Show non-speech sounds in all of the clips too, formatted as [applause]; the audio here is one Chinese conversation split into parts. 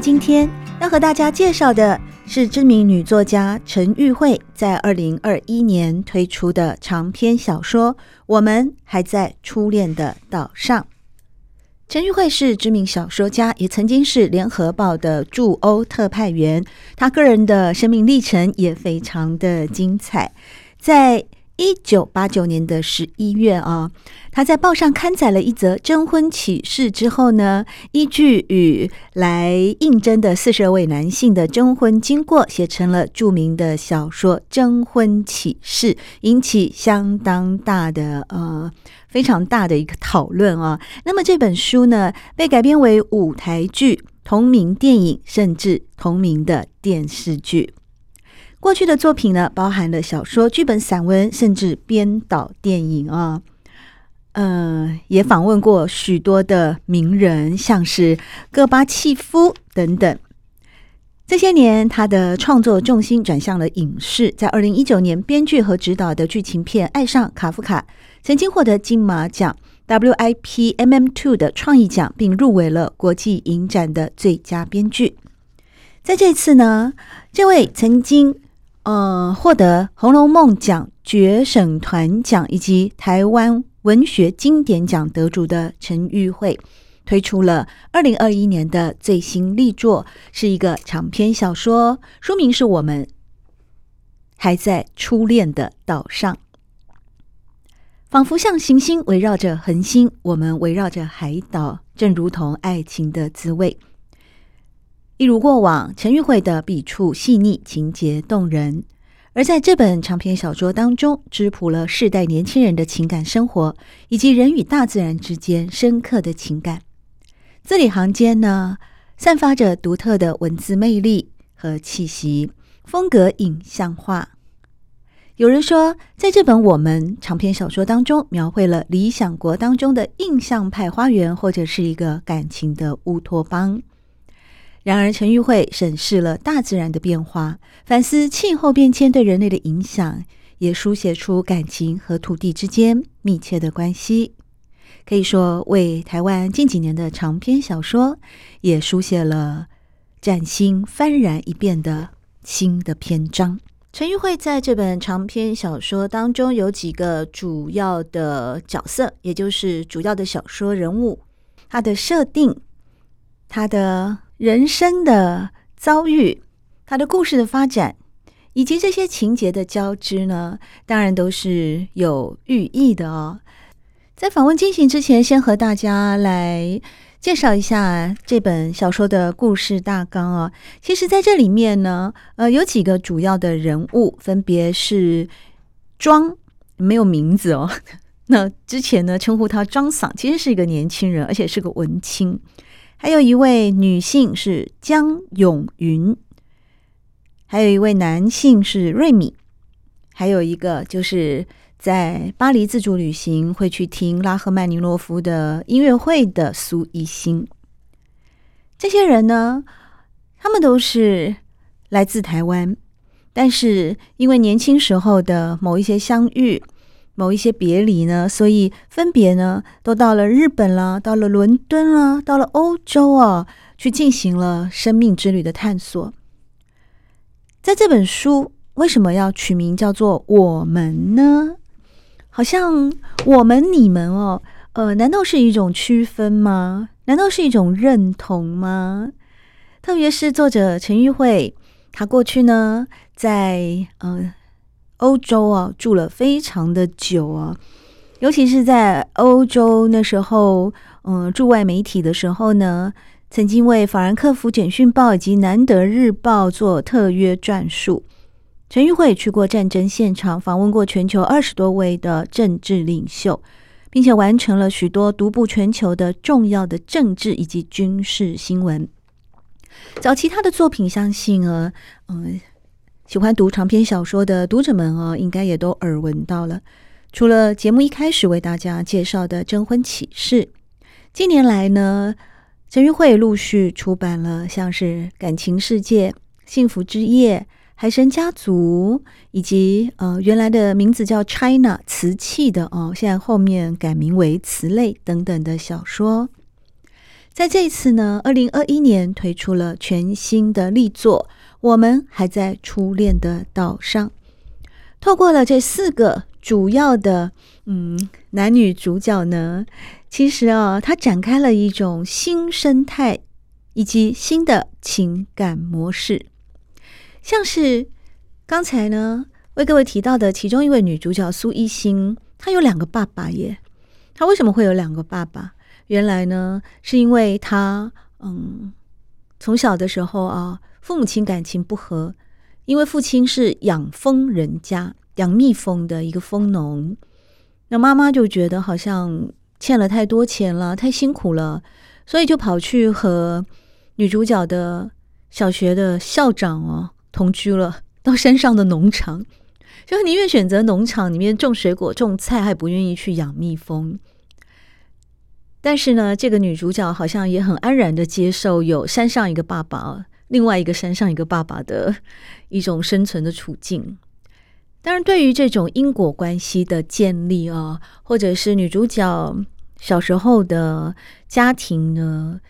今天要和大家介绍的是知名女作家陈玉慧在二零二一年推出的长篇小说《我们还在初恋的岛上》。陈玉慧是知名小说家，也曾经是联合报的驻欧特派员。她个人的生命历程也非常的精彩，在。一九八九年的十一月啊，他在报上刊载了一则征婚启事之后呢，依据与来应征的四十二位男性的征婚经过，写成了著名的小说《征婚启事》，引起相当大的呃非常大的一个讨论啊。那么这本书呢，被改编为舞台剧、同名电影，甚至同名的电视剧。过去的作品呢，包含了小说、剧本、散文，甚至编导电影啊。呃，也访问过许多的名人，像是戈巴契夫等等。这些年，他的创作重心转向了影视。在二零一九年，编剧和执导的剧情片《爱上卡夫卡》曾经获得金马奖 WIPMM Two 的创意奖，并入围了国际影展的最佳编剧。在这次呢，这位曾经。呃，获得《红楼梦》奖、决审团奖以及台湾文学经典奖得主的陈玉慧，推出了二零二一年的最新力作，是一个长篇小说，书名是我们还在初恋的岛上，仿佛像行星围绕着恒星，我们围绕着海岛，正如同爱情的滋味。一如过往，陈玉慧的笔触细腻，情节动人。而在这本长篇小说当中，质朴了世代年轻人的情感生活，以及人与大自然之间深刻的情感。字里行间呢，散发着独特的文字魅力和气息，风格影像化。有人说，在这本《我们》长篇小说当中，描绘了理想国当中的印象派花园，或者是一个感情的乌托邦。然而，陈玉慧审视了大自然的变化，反思气候变迁对人类的影响，也书写出感情和土地之间密切的关系。可以说，为台湾近几年的长篇小说也书写了崭新、幡然一变的新的篇章。陈玉慧在这本长篇小说当中有几个主要的角色，也就是主要的小说人物，他的设定，他的。人生的遭遇，他的故事的发展，以及这些情节的交织呢，当然都是有寓意的哦。在访问进行之前，先和大家来介绍一下这本小说的故事大纲哦。其实，在这里面呢，呃，有几个主要的人物，分别是庄，没有名字哦。[laughs] 那之前呢，称呼他庄桑，其实是一个年轻人，而且是个文青。还有一位女性是江永云，还有一位男性是瑞米，还有一个就是在巴黎自助旅行会去听拉赫曼尼诺夫的音乐会的苏一新。这些人呢，他们都是来自台湾，但是因为年轻时候的某一些相遇。某一些别离呢，所以分别呢都到了日本啦，到了伦敦啦，到了欧洲啊，去进行了生命之旅的探索。在这本书为什么要取名叫做“我们”呢？好像我们、你们哦，呃，难道是一种区分吗？难道是一种认同吗？特别是作者陈玉慧，他过去呢，在呃。欧洲啊，住了非常的久啊，尤其是在欧洲那时候，嗯，驻外媒体的时候呢，曾经为法兰克福简讯报以及南德日报做特约撰述。陈玉慧去过战争现场，访问过全球二十多位的政治领袖，并且完成了许多独步全球的重要的政治以及军事新闻。早期他的作品，相信啊，嗯，喜欢读长篇小说的读者们啊，应该也都耳闻到了。除了节目一开始为大家介绍的《征婚启事》，近年来呢，陈玉慧陆续出版了像是《感情世界》《幸福之夜》《海神家族》，以及呃原来的名字叫 China 瓷器的哦，现在后面改名为瓷类等等的小说。在这一次呢，二零二一年推出了全新的力作《我们还在初恋的岛上》，透过了这四个主要的嗯男女主角呢。其实啊，它展开了一种新生态以及新的情感模式，像是刚才呢为各位提到的其中一位女主角苏一星，她有两个爸爸耶。她为什么会有两个爸爸？原来呢，是因为她嗯从小的时候啊，父母亲感情不和，因为父亲是养蜂人家，养蜜蜂的一个蜂农，那妈妈就觉得好像。欠了太多钱了，太辛苦了，所以就跑去和女主角的小学的校长哦同居了，到山上的农场，就宁愿选择农场里面种水果、种菜，还不愿意去养蜜蜂。但是呢，这个女主角好像也很安然的接受有山上一个爸爸，另外一个山上一个爸爸的一种生存的处境。当然，对于这种因果关系的建立啊，或者是女主角小时候的家庭呢，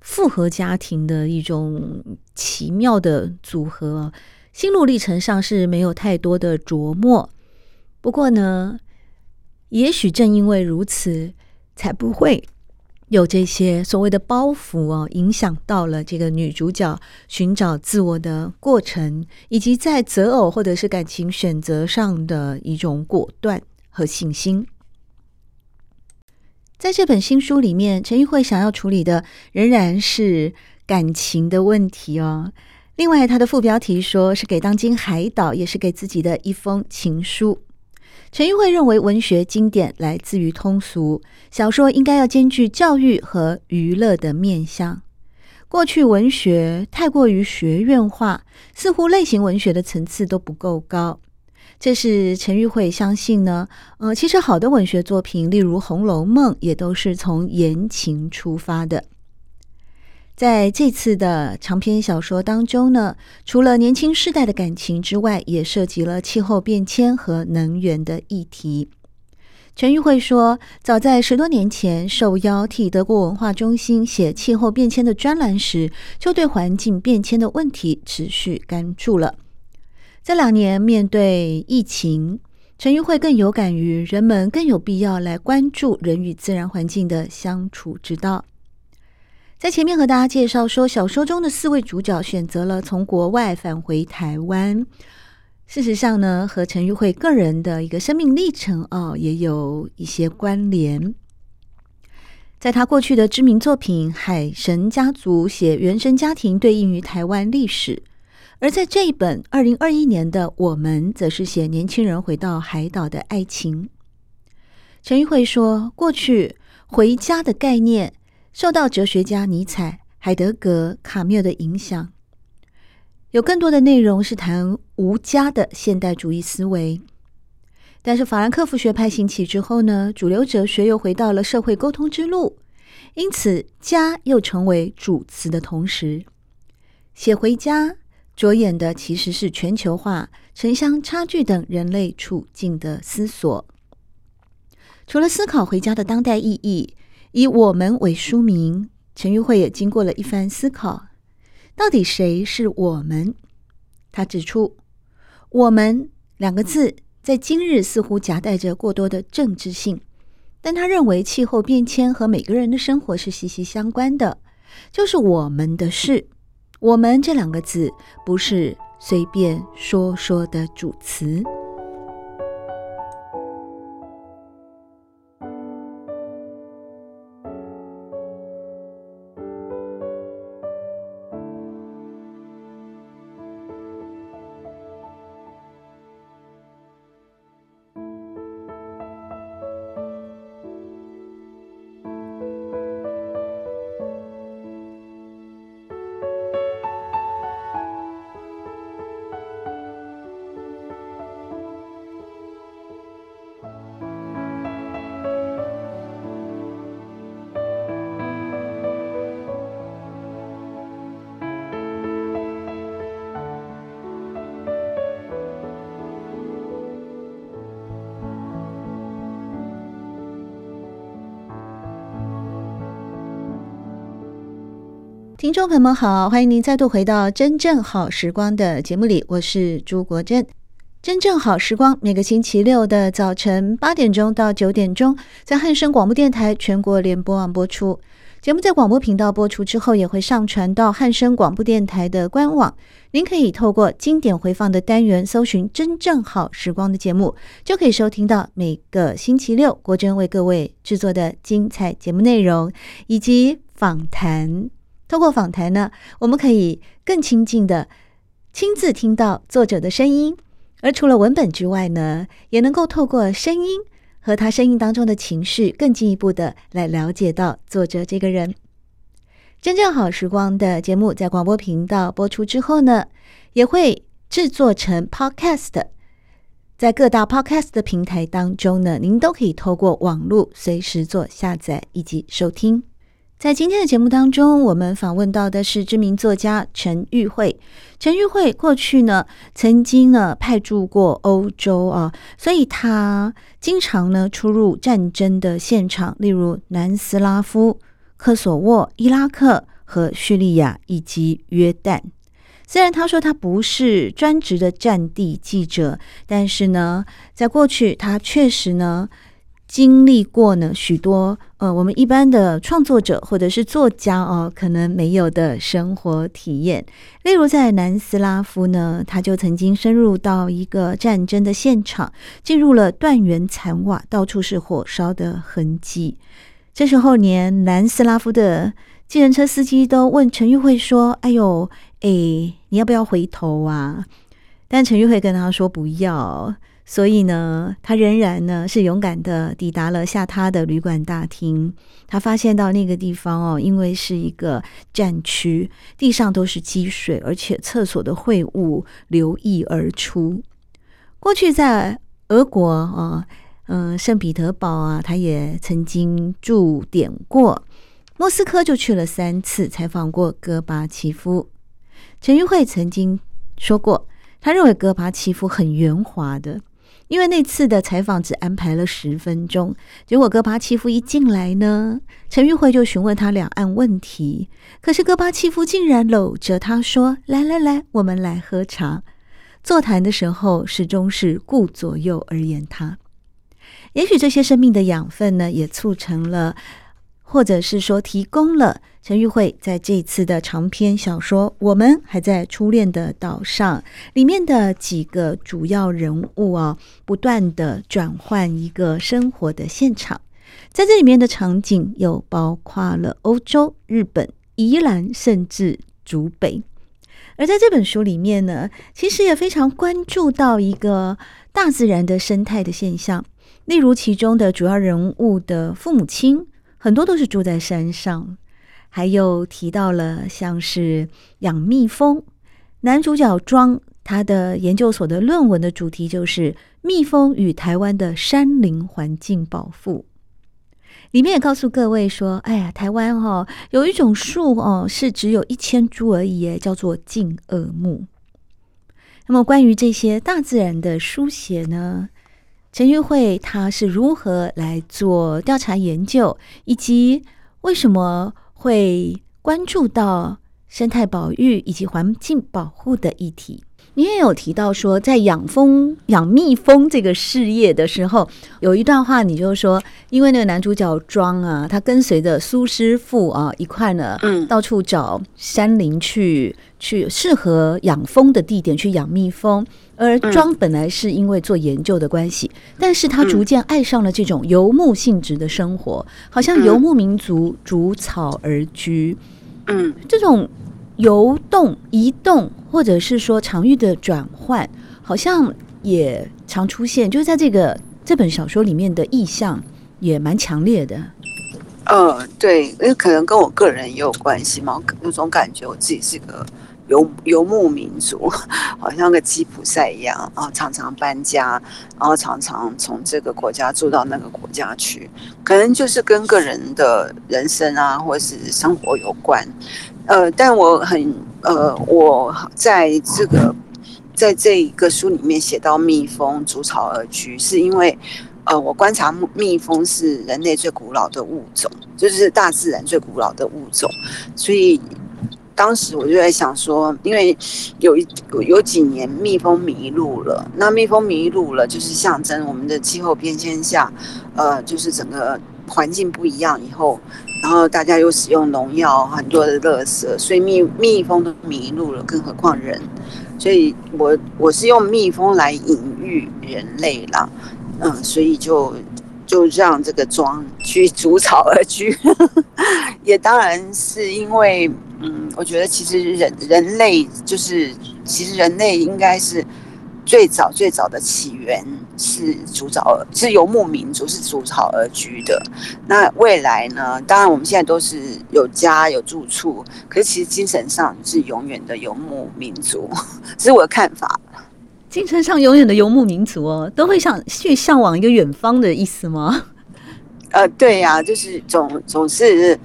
复合家庭的一种奇妙的组合，心路历程上是没有太多的琢磨。不过呢，也许正因为如此，才不会。有这些所谓的包袱哦，影响到了这个女主角寻找自我的过程，以及在择偶或者是感情选择上的一种果断和信心。在这本新书里面，陈玉慧想要处理的仍然是感情的问题哦。另外，她的副标题说是给当今海岛，也是给自己的一封情书。陈玉慧认为，文学经典来自于通俗，小说应该要兼具教育和娱乐的面向。过去文学太过于学院化，似乎类型文学的层次都不够高。这是陈玉慧相信呢。呃，其实好的文学作品，例如《红楼梦》，也都是从言情出发的。在这次的长篇小说当中呢，除了年轻世代的感情之外，也涉及了气候变迁和能源的议题。陈玉慧说，早在十多年前受邀替德国文化中心写气候变迁的专栏时，就对环境变迁的问题持续关注了。这两年面对疫情，陈玉慧更有感于人们更有必要来关注人与自然环境的相处之道。在前面和大家介绍说，小说中的四位主角选择了从国外返回台湾。事实上呢，和陈玉慧个人的一个生命历程哦，也有一些关联。在他过去的知名作品《海神家族》写原生家庭对应于台湾历史，而在这一本二零二一年的《我们》，则是写年轻人回到海岛的爱情。陈玉慧说，过去回家的概念。受到哲学家尼采、海德格、卡缪的影响，有更多的内容是谈无家的现代主义思维。但是法兰克福学派兴起之后呢，主流哲学又回到了社会沟通之路，因此家又成为主词的同时，写回家着眼的其实是全球化、城乡差距等人类处境的思索。除了思考回家的当代意义。以我们为书名，陈玉慧也经过了一番思考，到底谁是我们？他指出，“我们”两个字在今日似乎夹带着过多的政治性，但他认为气候变迁和每个人的生活是息息相关的，就是我们的事。“我们”这两个字不是随便说说的主词。听众朋友们好，欢迎您再度回到《真正好时光》的节目里，我是朱国珍。《真正好时光》每个星期六的早晨八点钟到九点钟，在汉声广播电台全国联播网播出。节目在广播频道播出之后，也会上传到汉声广播电台的官网。您可以透过经典回放的单元搜寻“真正好时光”的节目，就可以收听到每个星期六国珍为各位制作的精彩节目内容以及访谈。透过访谈呢，我们可以更亲近的亲自听到作者的声音，而除了文本之外呢，也能够透过声音。和他声音当中的情绪，更进一步的来了解到作者这个人。真正好时光的节目在广播频道播出之后呢，也会制作成 Podcast，在各大 Podcast 的平台当中呢，您都可以透过网络随时做下载以及收听。在今天的节目当中，我们访问到的是知名作家陈玉慧。陈玉慧过去呢，曾经呢派驻过欧洲啊，所以他经常呢出入战争的现场，例如南斯拉夫、科索沃、伊拉克和叙利亚以及约旦。虽然他说他不是专职的战地记者，但是呢，在过去他确实呢。经历过呢许多呃，我们一般的创作者或者是作家哦，可能没有的生活体验。例如在南斯拉夫呢，他就曾经深入到一个战争的现场，进入了断垣残瓦，到处是火烧的痕迹。这时候，连南斯拉夫的计程车司机都问陈玉慧说：“哎呦，哎，你要不要回头啊？”但陈玉慧跟他说：“不要。”所以呢，他仍然呢是勇敢的抵达了下榻的旅馆大厅。他发现到那个地方哦，因为是一个战区，地上都是积水，而且厕所的秽物流溢而出。过去在俄国啊，嗯、圣彼得堡啊，他也曾经驻点过。莫斯科就去了三次，采访过戈巴契夫。陈玉慧曾经说过，他认为戈巴契夫很圆滑的。因为那次的采访只安排了十分钟，结果戈巴契夫一进来呢，陈玉慧就询问他两岸问题，可是戈巴契夫竟然搂着他说：“来来来，我们来喝茶。”座谈的时候始终是顾左右而言他。也许这些生命的养分呢，也促成了。或者是说，提供了陈玉慧在这次的长篇小说《我们还在初恋的岛上》里面的几个主要人物啊，不断的转换一个生活的现场，在这里面的场景又包括了欧洲、日本、宜兰，甚至竹北。而在这本书里面呢，其实也非常关注到一个大自然的生态的现象，例如其中的主要人物的父母亲。很多都是住在山上，还有提到了像是养蜜蜂。男主角庄他的研究所的论文的主题就是蜜蜂与台湾的山林环境保护。里面也告诉各位说，哎呀，台湾、哦、有一种树哦，是只有一千株而已，叫做近恶木。那么关于这些大自然的书写呢？陈玉慧她是如何来做调查研究，以及为什么会关注到生态保育以及环境保护的议题？你也有提到说，在养蜂、养蜜蜂这个事业的时候，有一段话，你就说，因为那个男主角庄啊，他跟随着苏师傅啊一块呢，嗯，到处找山林去去适合养蜂的地点去养蜜蜂。而庄本来是因为做研究的关系，但是他逐渐爱上了这种游牧性质的生活，好像游牧民族逐草而居，嗯，这种。游动、移动，或者是说场域的转换，好像也常出现。就是在这个这本小说里面的意象也蛮强烈的。呃，对，因为可能跟我个人也有关系嘛。有种感觉，我自己是个游游牧民族，好像个吉普赛一样啊，常常搬家，然后常常从这个国家住到那个国家去，可能就是跟个人的人生啊，或是生活有关。呃，但我很呃，我在这个在这一个书里面写到蜜蜂逐草而居，是因为呃，我观察蜜蜂是人类最古老的物种，就是大自然最古老的物种，所以当时我就在想说，因为有一有有几年蜜蜂迷路了，那蜜蜂迷路了，就是象征我们的气候变迁下，呃，就是整个环境不一样以后，然后大家又使用农药很多的垃圾，所以蜜蜜蜂都迷路了，更何况人，所以我我是用蜜蜂来隐喻人类啦，嗯，所以就。就让这个妆去逐草而居，[laughs] 也当然是因为，嗯，我觉得其实人人类就是，其实人类应该是最早最早的起源是逐草，是游牧民族，是逐草而居的。那未来呢？当然我们现在都是有家有住处，可是其实精神上是永远的游牧民族，这 [laughs] 是我的看法。精神上永远的游牧民族哦，都会想去向往一个远方的意思吗？[laughs] 呃，对呀、啊，就是总总是，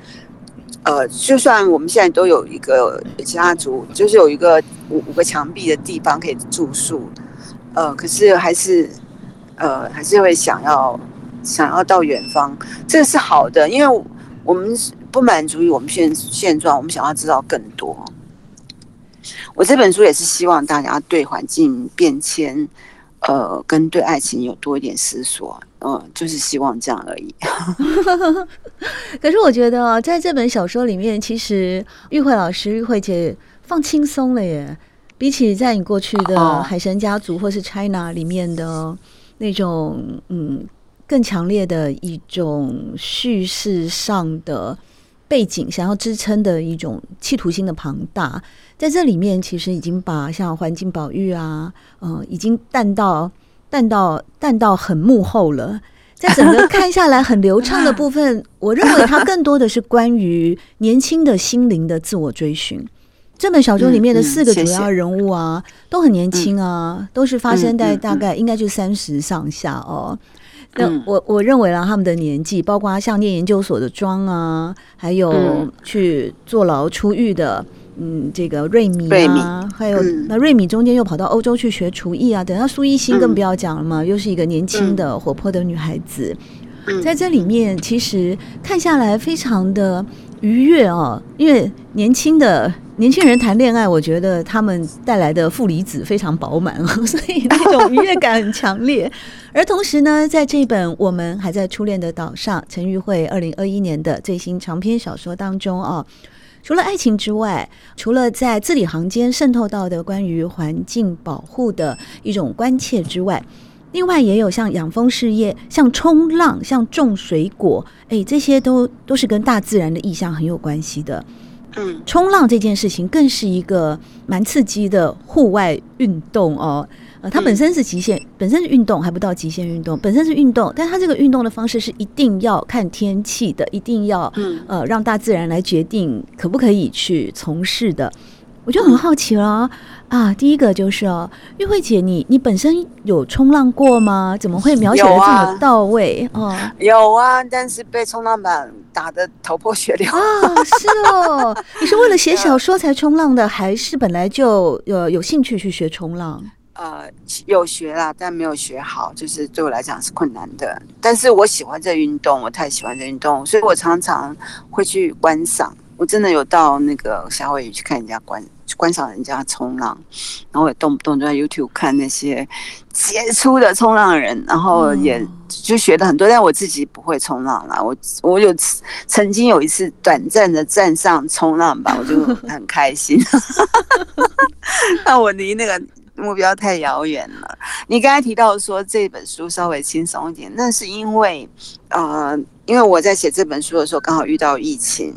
呃，就算我们现在都有一个家族，就是有一个五五个墙壁的地方可以住宿，呃，可是还是，呃，还是会想要想要到远方，这个是好的，因为我们不满足于我们现现状，我们想要知道更多。我这本书也是希望大家对环境变迁，呃，跟对爱情有多一点思索，嗯、呃，就是希望这样而已。[laughs] 可是我觉得，在这本小说里面，其实玉慧老师、玉慧姐放轻松了耶，比起在你过去的《海神家族》或是《China》里面的那种，嗯，更强烈的一种叙事上的。背景想要支撑的一种企图心的庞大，在这里面其实已经把像环境保育啊，呃，已经淡到淡到淡到很幕后了。在整个看下来很流畅的 [laughs] 部分，我认为它更多的是关于年轻的心灵的自我追寻。这本小说里面的四个主要人物啊，都很年轻啊，都是发生在大概应该就三十上下哦。那我我认为啦，他们的年纪，包括像念研究所的庄啊，还有去坐牢出狱的，嗯，这个瑞米啊，还有那瑞米中间又跑到欧洲去学厨艺啊，等到苏一心更不要讲了嘛，又是一个年轻的活泼的女孩子，在这里面其实看下来非常的愉悦哦，因为年轻的。年轻人谈恋爱，我觉得他们带来的负离子非常饱满，[laughs] 所以那种愉悦感很强烈。而同时呢，在这本《我们还在初恋的岛上》，陈玉慧二零二一年的最新长篇小说当中啊，除了爱情之外，除了在字里行间渗透到的关于环境保护的一种关切之外，另外也有像养蜂事业、像冲浪、像种水果，哎，这些都都是跟大自然的意象很有关系的。嗯，冲浪这件事情更是一个蛮刺激的户外运动哦。呃，它本身是极限，本身是运动，还不到极限运动，本身是运动，但它这个运动的方式是一定要看天气的，一定要呃让大自然来决定可不可以去从事的。我就很好奇了啊！第一个就是哦，玉慧姐你，你你本身有冲浪过吗？怎么会描写的这么到位？哦啊，有啊，但是被冲浪板打得头破血流啊！是哦，你是为了写小说才冲浪的，还是本来就有有兴趣去学冲浪？呃，有学啦，但没有学好，就是对我来讲是困难的。但是我喜欢这运动，我太喜欢这运动，所以我常常会去观赏。我真的有到那个夏威夷去看人家观观赏人家冲浪，然后也动不动就在 YouTube 看那些杰出的冲浪人，然后也就学了很多。但我自己不会冲浪啦，我我有曾经有一次短暂的站上冲浪吧，我就 [laughs] 很开心。[laughs] 那我离那个目标太遥远了。你刚才提到说这本书稍微轻松一点，那是因为呃，因为我在写这本书的时候刚好遇到疫情。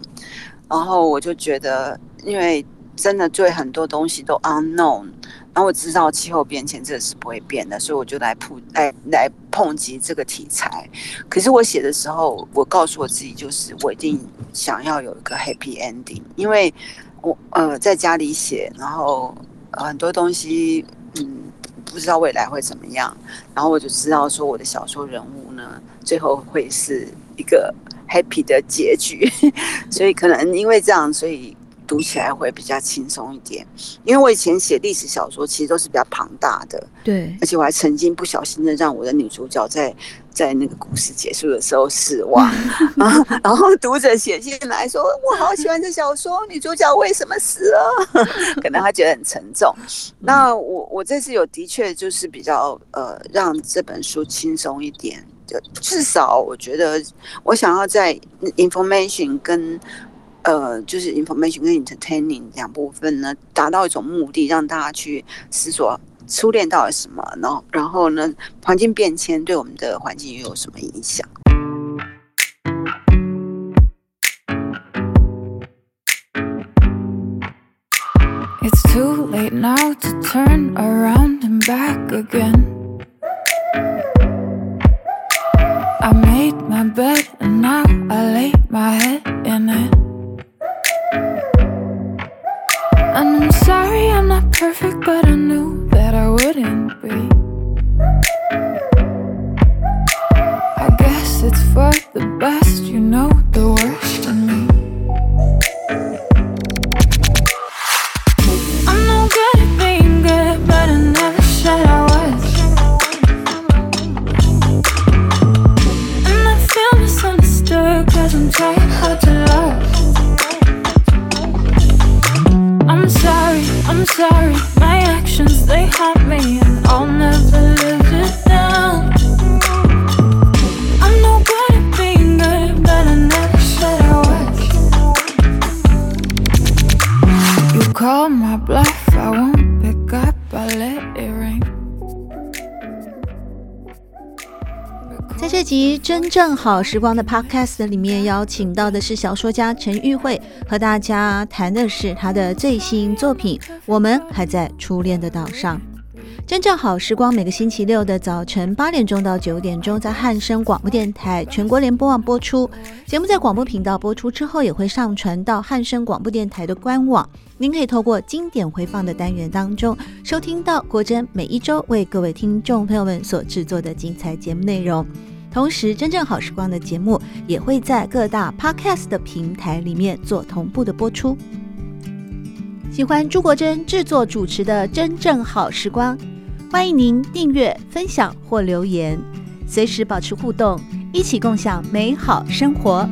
然后我就觉得，因为真的对很多东西都 unknown，然后我知道气候变迁这是不会变的，所以我就来碰来来碰及这个题材。可是我写的时候，我告诉我自己，就是我一定想要有一个 happy ending，因为我呃在家里写，然后很多东西嗯不知道未来会怎么样，然后我就知道说我的小说人物呢，最后会是一个。Happy 的结局，[laughs] 所以可能因为这样，所以读起来会比较轻松一点。因为我以前写历史小说，其实都是比较庞大的，对，而且我还曾经不小心的让我的女主角在在那个故事结束的时候死亡，[laughs] 然后读者写信来说，我好喜欢这小说，女主角为什么死了？[laughs] 可能他觉得很沉重。那我我这次有的确就是比较呃，让这本书轻松一点。就至少我觉得，我想要在 information 跟呃，就是 information 跟 entertaining 两部分呢，达到一种目的，让大家去思索初恋到了什么，然后然后呢，环境变迁对我们的环境又有什么影响？It's too late now to turn around and back again. I made my bed and now I lay my head in it. And I'm sorry I'm not perfect, but I knew that I wouldn't be. 集真正好时光的 Podcast 里面，邀请到的是小说家陈玉慧，和大家谈的是她的最新作品《我们还在初恋的岛上》。真正好时光每个星期六的早晨八点钟到九点钟，在汉声广播电台全国联播网播出。节目在广播频道播出之后，也会上传到汉声广播电台的官网。您可以透过经典回放的单元当中，收听到国珍每一周为各位听众朋友们所制作的精彩节目内容。同时，真正好时光的节目也会在各大 Podcast 的平台里面做同步的播出。喜欢朱国珍制作主持的《真正好时光》，欢迎您订阅、分享或留言，随时保持互动，一起共享美好生活。